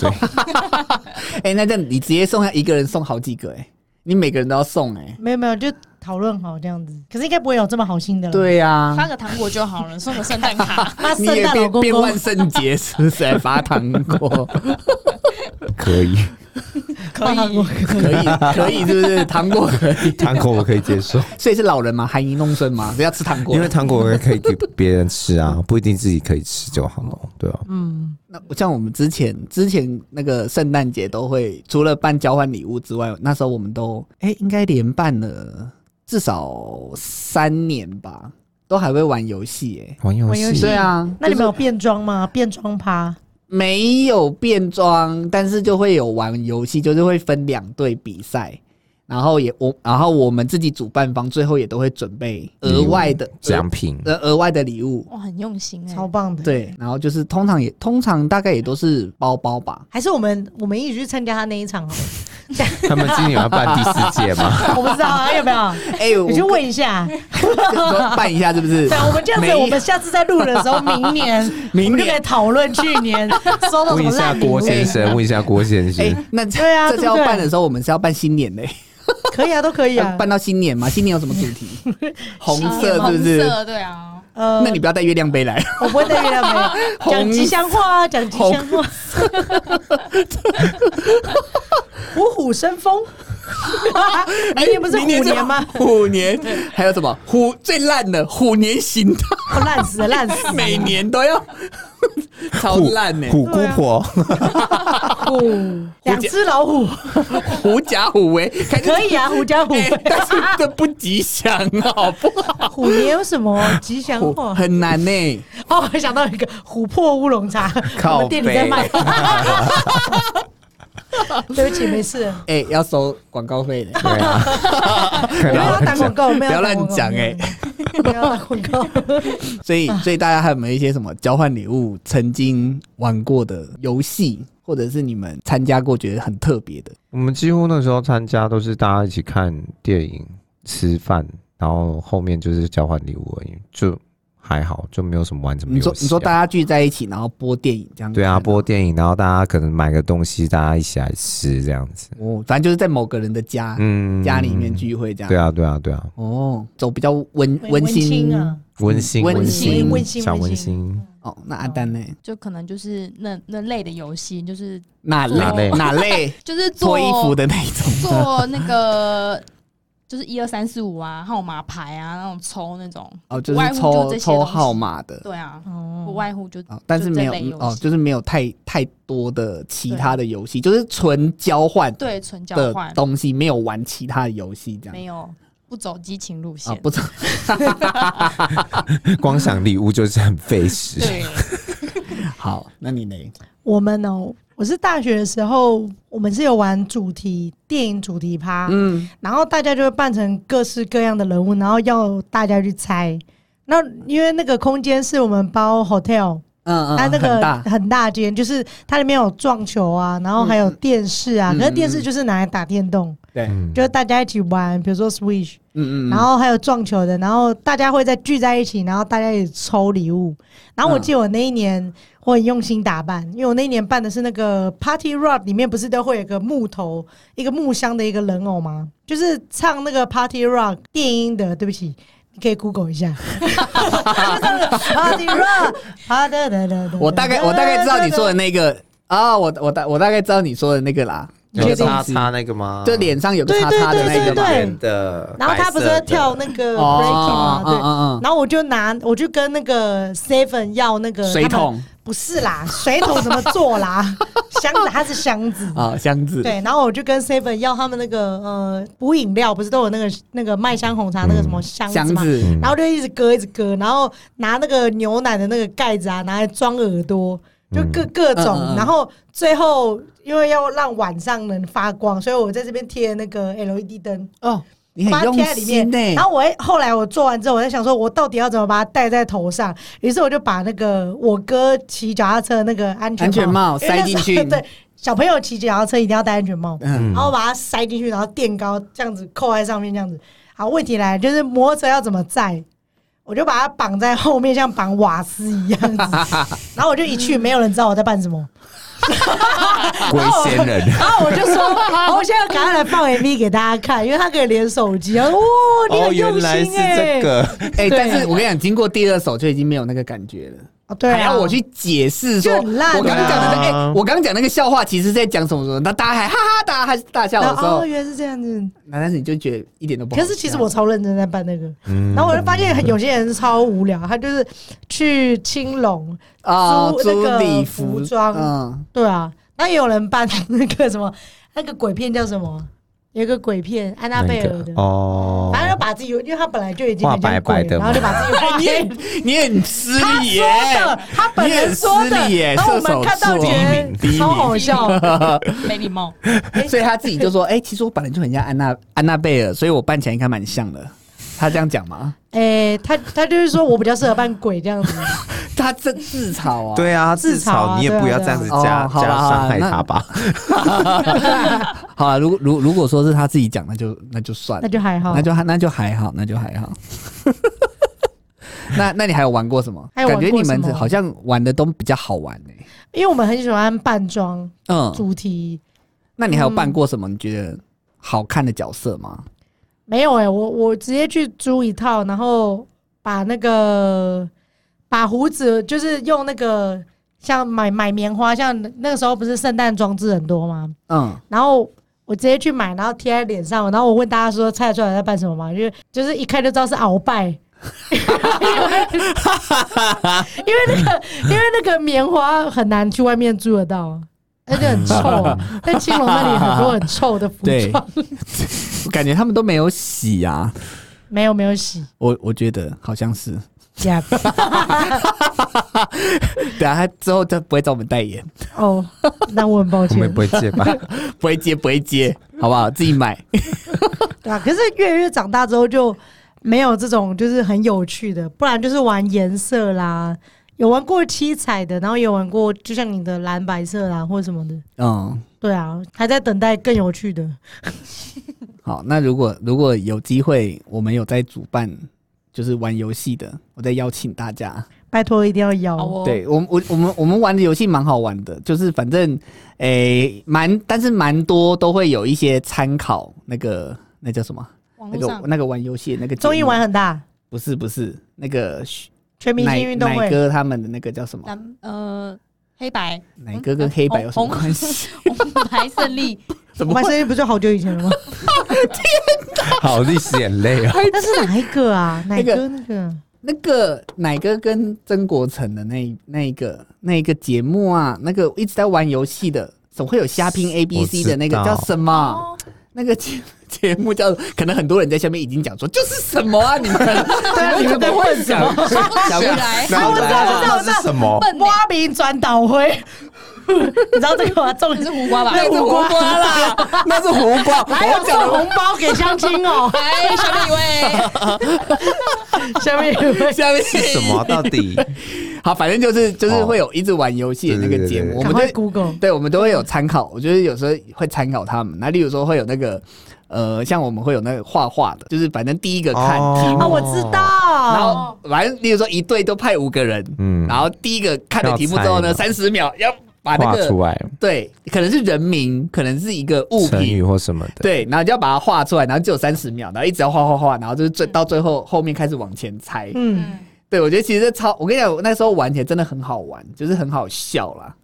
哎，那这样你直接送，他一个人送好几个哎，你每个人都要送哎，没有没有就。讨论好这样子，可是应该不会有这么好心的了。对呀、啊，发个糖果就好了，<laughs> 送个圣诞卡。<laughs> 发圣诞老公公，变万圣节是不是来发糖果？可以，可以，可以，可以，是不是？糖果可以，糖果我可以接受。所以是老人嘛，含饴弄孙嘛，不要吃糖果，因为糖果可以给别人吃啊，不一定自己可以吃就好了，对啊。嗯，那像我们之前之前那个圣诞节都会，除了办交换礼物之外，那时候我们都哎、欸，应该连办了。至少三年吧，都还会玩游戏哎，玩游戏对啊。那你们有变装吗？变装趴？没有变装，但是就会有玩游戏，就是会分两队比赛。然后也我，然后我们自己主办方最后也都会准备额外的奖品，呃，额外的礼物。哇，很用心哎，超棒的。对，然后就是通常也通常大概也都是包包吧。还是我们我们一起去参加他那一场？<laughs> <laughs> 他们今年要办第四届吗？<laughs> 我不知道啊，有没有？哎，你去问一下，办一下是不是？<laughs> 对，我们这样子，我们下次再录的时候，明年明年就可以讨论去年收到什么烂礼物。问一下郭先生，问一下郭先生。那对啊，这次要办的时候，我们是要办新年嘞。可以啊，都可以啊，办到新年嘛？新年有什么主题？红色是不是？对啊。呃，那你不要带月亮杯来。我不会带月亮杯。讲吉祥话啊，讲吉祥话。虎虎生风。<laughs> 明年不是虎年吗？虎年还有什么？虎最烂的虎年行大。烂死了，烂死了。<laughs> 每年都要超烂呢。虎姑婆。虎，<laughs> 两只老虎，狐假虎威，可以啊，狐假虎威，欸、但是这不吉祥，好不好？虎年有什么吉祥话？很难呢、欸。哦，我想到一个琥珀乌龙茶，我们店里在卖。<laughs> 对不起，没事。哎、欸，要收广告费的。<laughs> 对啊，<laughs> 不要打广告，不要乱讲哎，不要打广告。所以，所以大家还有没有一些什么交换礼物曾经玩过的游戏，或者是你们参加过觉得很特别的？我们几乎那时候参加都是大家一起看电影、吃饭，然后后面就是交换礼物而已，就。还好，就没有什么玩什么、啊。你说，你说大家聚在一起，然后播电影这样子。对啊，播电影，然后大家可能买个东西，大家一起来吃这样子。哦，反正就是在某个人的家，嗯，家里面聚会这样。对啊，对啊，对啊。哦，走比较温温馨啊，温馨温馨温馨小温馨。哦，那阿丹呢？就可能就是那那类的游戏，就是哪类哪类？<laughs> 就是做衣服的那种，做那个。就是一二三四五啊，号码牌啊，那种抽那种哦，就是抽抽号码的，对啊，不外乎就，但是没有哦，就是没有太太多的其他的游戏，就是纯交换，对，纯交换东西，没有玩其他的游戏这样，没有，不走激情路线，不走 <laughs> <laughs> 光想礼物就是很费时。对，<laughs> 好，那你呢？我们哦。我是大学的时候，我们是有玩主题电影主题趴，嗯，然后大家就会扮成各式各样的人物，然后要大家去猜。那因为那个空间是我们包 hotel，嗯嗯，它那个很大。间，就是它里面有撞球啊，然后还有电视啊，可是电视就是拿来打电动，对，就是大家一起玩，比如说 Switch，嗯嗯，然后还有撞球的，然后大家会再聚在一起，然后大家一起抽礼物。然后我记得我那一年。我很用心打扮，因为我那一年办的是那个 Party Rock，里面不是都会有个木头、一个木箱的一个人偶吗？就是唱那个 Party Rock 电音的。对不起，你可以 Google 一下。<laughs> Party Rock，我大概我大概知道你说的那个啊，我我大我大概知道你说的那个啦。有擦擦那个吗？就脸上有个叉叉的那个对的。然后他不是在跳那个 breaking 吗？对，然后我就拿，我就跟那个 Seven 要那个水桶。不是啦，水桶怎么做啦？<laughs> 箱子它是箱子啊，箱子。对，然后我就跟 Seven 要他们那个呃补饮料，不是都有那个那个麦香红茶那个什么箱子嘛？然后就一直割一直割，然后拿那个牛奶的那个盖子啊，拿来装耳朵，就各各种。然后最后因为要让晚上能发光，所以我在这边贴那个 LED 灯哦。把它贴在里面，然后我后来我做完之后，我在想说，我到底要怎么把它戴在头上？于是我就把那个我哥骑脚踏车那个安全帽，安全帽塞进去。<laughs> 对，小朋友骑脚踏车一定要戴安全帽，然后把它塞进去，然后垫高这样子扣在上面，这样子。好，问题来了，就是摩托车要怎么载？我就把它绑在后面，像绑瓦斯一样子。<laughs> 然后我就一去，没有人知道我在办什么。<laughs> 鬼仙人，然后我就说，我现在赶快来放 MV 给大家看，因为他可以连手机啊。哇，你很用心哎、欸，这个哎，但是我跟你讲，经过第二首就已经没有那个感觉了。对，还要我去解释说，我刚刚讲的，哎，我刚刚讲那个笑话，其实在讲什么什么？那大家还哈哈大还是大笑的时候，哦，原来是这样子。那但是你就觉得一点都不好。可是其实我超认真在办那个，然后我就发现有些人超无聊，他就是去青龙啊租那个礼服装，嗯，对啊，那也有人办那个什么，那个鬼片叫什么？有个鬼片安娜贝尔的。哦，把自己，因为他本来就已经很像鬼，然后就把自己 <laughs> 你 <laughs> 你很失礼耶，他本人说的，然后我们看到觉得超好笑，<laughs> 没礼貌，所以他自己就说：“哎，其实我本来就很像安娜安娜贝尔，所以我扮起来应该蛮像的。”他这样讲吗？哎，他他就是说我比较适合扮鬼这样子。<laughs> 他真自嘲啊！对啊，自嘲，你也不要这样子加加伤害他吧。<laughs> <laughs> 好啊，如果如如果说是他自己讲，那就那就算了，那就还好，那就还那就还好，那就还好。那那你还有玩过什么？感觉你们好像玩的都比较好玩呢。因为我们很喜欢扮装，嗯，主题。那你还有扮过什么？你觉得好看的角色吗？没有哎，我我直接去租一套，然后把那个。把胡子就是用那个像买买棉花，像那个时候不是圣诞装置很多吗？嗯，然后我直接去买，然后贴在脸上，然后我问大家说猜得出来在办什么吗？因为就是一看就知道是鳌拜，<laughs> 因为因为那个因为那个棉花很难去外面租得到。而且很臭。<laughs> 在青龙那里很多很臭的服装，我感觉他们都没有洗啊。没有没有洗，我我觉得好像是。<laughs> 对啊，他之后他不会找我们代言哦。Oh, 那我很抱歉，我们不会接吧？<laughs> 不会接，不会接，好不好？自己买。对啊，可是越来越长大之后就没有这种就是很有趣的，不然就是玩颜色啦，有玩过七彩的，然后有玩过就像你的蓝白色啦或者什么的。嗯，对啊，还在等待更有趣的。<laughs> 好，那如果如果有机会，我们有在主办。就是玩游戏的，我再邀请大家，拜托一定要邀。哦、对我我我们我们玩的游戏蛮好玩的，就是反正诶蛮、欸，但是蛮多都会有一些参考那个那叫什么？那个那个玩游戏那个综艺玩很大？不是不是那个全明星运动会奶哥他们的那个叫什么？呃，黑白奶哥跟黑白有什么关系？<laughs> 红白胜利。<laughs> 红白胜利不是好久以前了吗？<laughs> 天哪，好历史眼泪啊！那是哪一个啊？奶哥那个那个奶哥跟曾国城的那那一个那一个节目啊，那个一直在玩游戏的，总会有瞎拼 A B C 的那个叫什么？那个节 <laughs> 节目叫，可能很多人在下面已经讲说，就是什么啊？你们 <laughs> 对，你们在问什么？想不来，我知道，我知道，是，什么？挖名转导灰。<laughs> 你知道这个吗？重点是胡瓜吧？那是胡瓜啦，<laughs> 那是胡瓜。还有送红包给相亲哦。<laughs> 哎，下面一位，下面一位，下面是什么？到底好，反正就是就是会有一直玩游戏的那个节目。我们会 Google，对，我们都会有参考。我觉得有时候会参考他们。那例如说会有那个呃，像我们会有那个画画的，就是反正第一个看题目，我知道。然后反正例如说一队都派五个人，嗯，然后第一个看了题目之后呢，三十秒要。把那个出来，对，可能是人名，可能是一个物品，语或什么的，对，然后就要把它画出来，然后只有三十秒，然后一直要画画画，然后就是最到最后后面开始往前猜，嗯，对，我觉得其实这超，我跟你讲，我那时候玩起来真的很好玩，就是很好笑啦，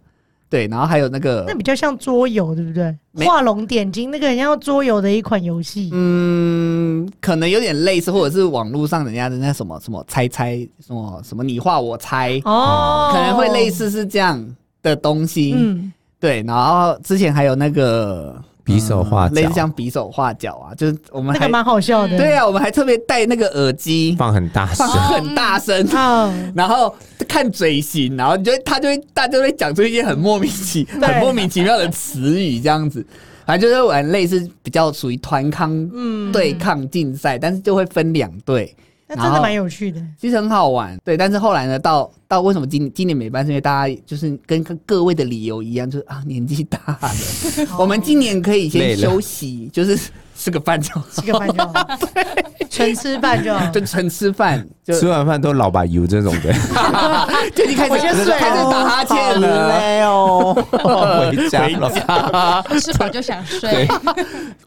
对，然后还有那个，那比较像桌游，对不对？画龙点睛那个很像桌游的一款游戏，嗯，可能有点类似，或者是网络上人家的那什么什么猜猜什么什么你画我猜哦，可能会类似是这样的东西，嗯。对，然后之前还有那个比手画脚，类似像比手画脚啊，就是我们还蛮好笑的。对啊，我们还特别戴那个耳机，放很大声，很大声，<laughs> 然后看嘴型，然后你就他就会大家就会讲出一些很莫名其很莫名其妙的词语，这样子，反正就是玩类似比较属于团康对抗竞赛，但是就会分两队。那真的蛮有趣的，其实很好玩。对，但是后来呢，到到为什么今今年没办？是因为大家就是跟各位的理由一样，就是啊年纪大了，<laughs> 我们今年可以先休息，就是。吃个饭就吃个饭就好，<laughs> 对，纯吃饭就好，<laughs> 就纯吃饭，吃完饭都老把油这种的，<laughs> 就你开始开始打哈欠了，没有回家回家，吃饱就想睡。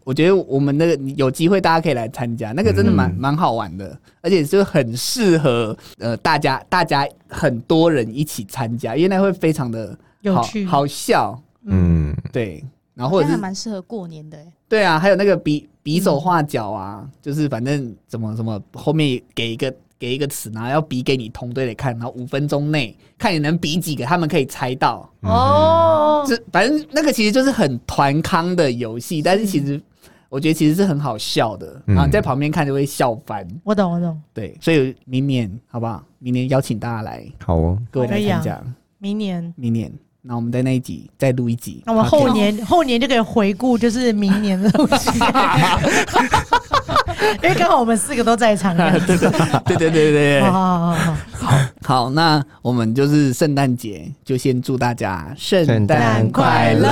我觉得我们那个有机会大家可以来参加，那个真的蛮蛮好玩的，而且就很适合呃大家大家很多人一起参加，因为那会非常的有趣。好笑，嗯，对。然后或者还蛮适合过年的，对啊，还有那个比比手画脚啊，嗯、就是反正怎么怎么后面给一个给一个词，然后要比给你同队的看，然后五分钟内看你能比几个，他们可以猜到哦。这反正那个其实就是很团康的游戏，但是其实我觉得其实是很好笑的，然后在旁边看就会笑翻。我懂，我懂。对，所以明年好不好？明年邀请大家来，好哦，各位来参加。明年，明年。那我们在那一集再录一集，那我们后年后年就可以回顾，就是明年的东西，<laughs> <laughs> 因为刚好我们四个都在场。<laughs> 对对对对对对 <laughs> 好好好好。好，那我们就是圣诞节，就先祝大家圣诞快乐。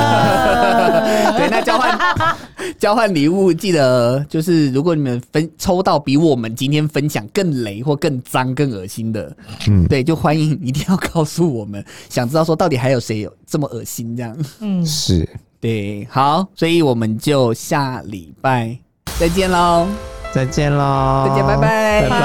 对，那交换交换礼物，记得就是如果你们分抽到比我们今天分享更雷或更脏、更恶心的，嗯，对，就欢迎一定要告诉我们，想知道说到底还有谁有这么恶心这样。嗯，是对，好，所以我们就下礼拜再见喽，再见喽，再见，拜拜，拜拜。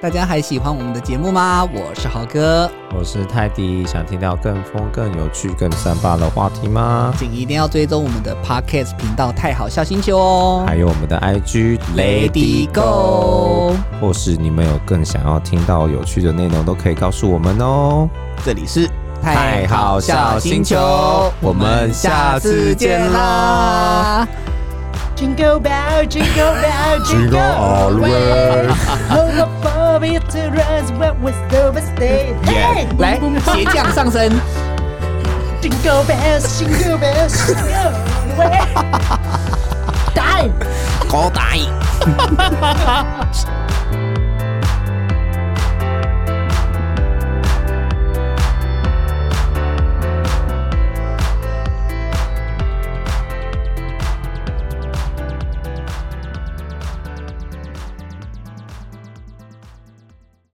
大家还喜欢我们的节目吗？我是豪哥，我是泰迪，想听到更疯、更有趣、更三八的话题吗？请一定要追踪我们的 Podcast 频道“太好笑星球”哦，还有我们的 IG Lady Go，或是你们有更想要听到有趣的内容，都可以告诉我们哦。这里是泰豪笑星球，我们下次见啦！Jingle bell, jingle bell, jingle all the way. Hold up for me to rise when we still stay. 来，鞋匠上身。Jingle bells, jingle bells, jingle all the way. 打！高打！